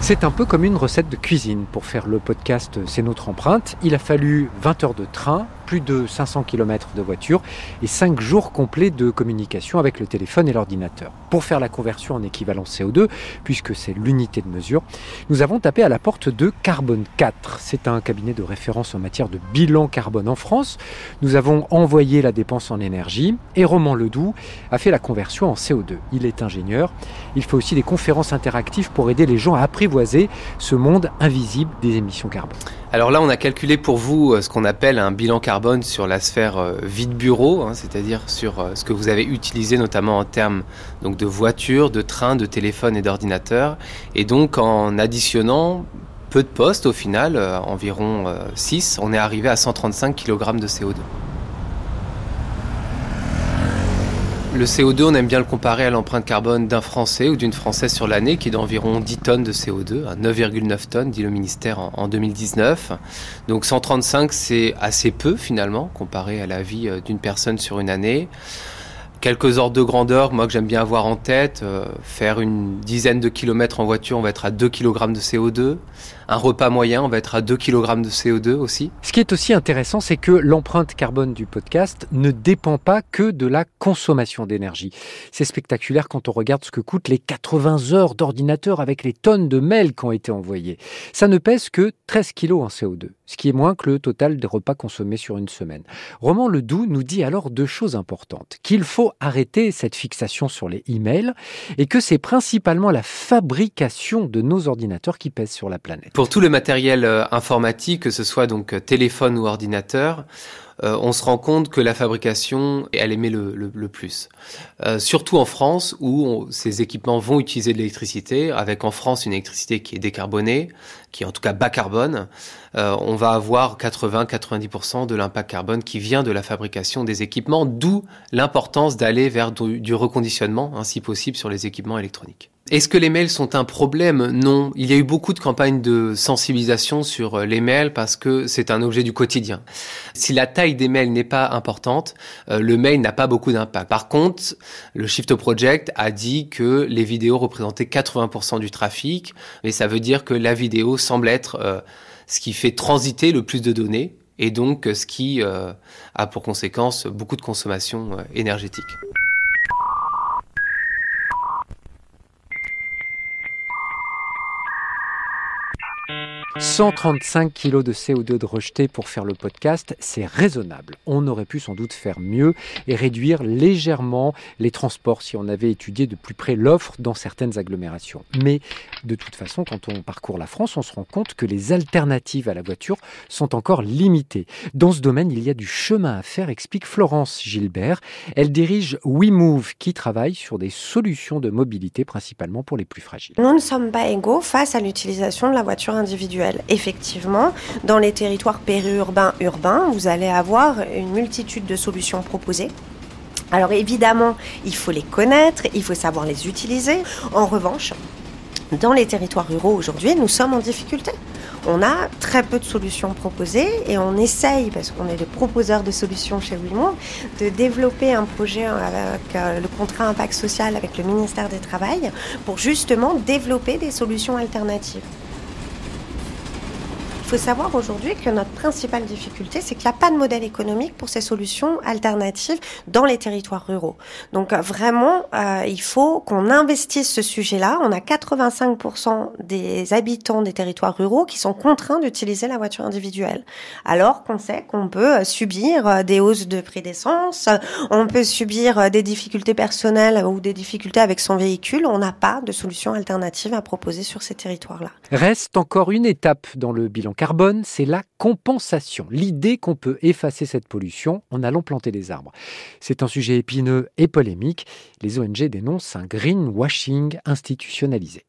C'est un peu comme une recette de cuisine. Pour faire le podcast C'est notre empreinte, il a fallu 20 heures de train, plus de 500 km de voiture et 5 jours complets de communication avec le téléphone et l'ordinateur. Pour faire la conversion en équivalent CO2, puisque c'est l'unité de mesure, nous avons tapé à la porte de Carbone 4. C'est un cabinet de référence en matière de bilan carbone en France. Nous avons envoyé la dépense en énergie et Roman Ledoux a fait la conversion en CO2. Il est ingénieur. Il fait aussi des conférences interactives pour aider les gens à apprivoiser ce monde invisible des émissions carbone. Alors là, on a calculé pour vous euh, ce qu'on appelle un bilan carbone sur la sphère euh, vide bureau, hein, c'est-à-dire sur euh, ce que vous avez utilisé notamment en termes de voitures, de trains, de téléphones et d'ordinateurs. Et donc en additionnant peu de postes au final, environ 6, on est arrivé à 135 kg de CO2. Le CO2, on aime bien le comparer à l'empreinte carbone d'un Français ou d'une Française sur l'année, qui est d'environ 10 tonnes de CO2, 9,9 tonnes, dit le ministère en 2019. Donc 135, c'est assez peu finalement, comparé à la vie euh, d'une personne sur une année. Quelques ordres de grandeur, moi que j'aime bien avoir en tête, euh, faire une dizaine de kilomètres en voiture, on va être à 2 kg de CO2 un repas moyen, on va être à 2 kg de CO2 aussi. Ce qui est aussi intéressant, c'est que l'empreinte carbone du podcast ne dépend pas que de la consommation d'énergie. C'est spectaculaire quand on regarde ce que coûtent les 80 heures d'ordinateur avec les tonnes de mails qui ont été envoyés. Ça ne pèse que 13 kg en CO2, ce qui est moins que le total des repas consommés sur une semaine. Roman Ledoux nous dit alors deux choses importantes. Qu'il faut arrêter cette fixation sur les emails et que c'est principalement la fabrication de nos ordinateurs qui pèse sur la planète. Pour tout le matériel euh, informatique, que ce soit donc euh, téléphone ou ordinateur, euh, on se rend compte que la fabrication, elle émet le, le, plus. surtout en France, où ces équipements vont utiliser de l'électricité, avec en France une électricité qui est décarbonée, qui est en tout cas bas carbone, on va avoir 80-90% de l'impact carbone qui vient de la fabrication des équipements, d'où l'importance d'aller vers du, du reconditionnement, hein, si possible, sur les équipements électroniques. Est-ce que les mails sont un problème? Non. Il y a eu beaucoup de campagnes de sensibilisation sur euh, les mails parce que c'est un objet du quotidien. Si la taille des mails n'est pas importante, euh, le mail n'a pas beaucoup d'impact. Par contre, le Shift Project a dit que les vidéos représentaient 80% du trafic, mais ça veut dire que la vidéo semble être euh, ce qui fait transiter le plus de données et donc ce qui a pour conséquence beaucoup de consommation énergétique. 135 kg de CO2 de rejeté pour faire le podcast, c'est raisonnable. On aurait pu sans doute faire mieux et réduire légèrement les transports si on avait étudié de plus près l'offre dans certaines agglomérations. Mais de toute façon, quand on parcourt la France, on se rend compte que les alternatives à la voiture sont encore limitées. Dans ce domaine, il y a du chemin à faire, explique Florence Gilbert. Elle dirige WeMove qui travaille sur des solutions de mobilité principalement pour les plus fragiles. Nous ne sommes pas égaux face à l'utilisation de la voiture individuelle. Effectivement, dans les territoires périurbains, urbains, vous allez avoir une multitude de solutions proposées. Alors évidemment, il faut les connaître, il faut savoir les utiliser. En revanche, dans les territoires ruraux aujourd'hui, nous sommes en difficulté. On a très peu de solutions proposées et on essaye, parce qu'on est les proposeurs de solutions chez Wimont, de développer un projet avec euh, le contrat impact social avec le ministère des Travail pour justement développer des solutions alternatives. Faut savoir aujourd'hui que notre principale difficulté, c'est qu'il n'y a pas de modèle économique pour ces solutions alternatives dans les territoires ruraux. Donc euh, vraiment, euh, il faut qu'on investisse ce sujet-là. On a 85% des habitants des territoires ruraux qui sont contraints d'utiliser la voiture individuelle, alors qu'on sait qu'on peut euh, subir des hausses de prix d'essence, on peut subir des difficultés personnelles ou des difficultés avec son véhicule. On n'a pas de solution alternative à proposer sur ces territoires-là. Reste encore une étape dans le bilan carbone, c'est la compensation. L'idée qu'on peut effacer cette pollution en allant planter des arbres. C'est un sujet épineux et polémique. Les ONG dénoncent un greenwashing institutionnalisé.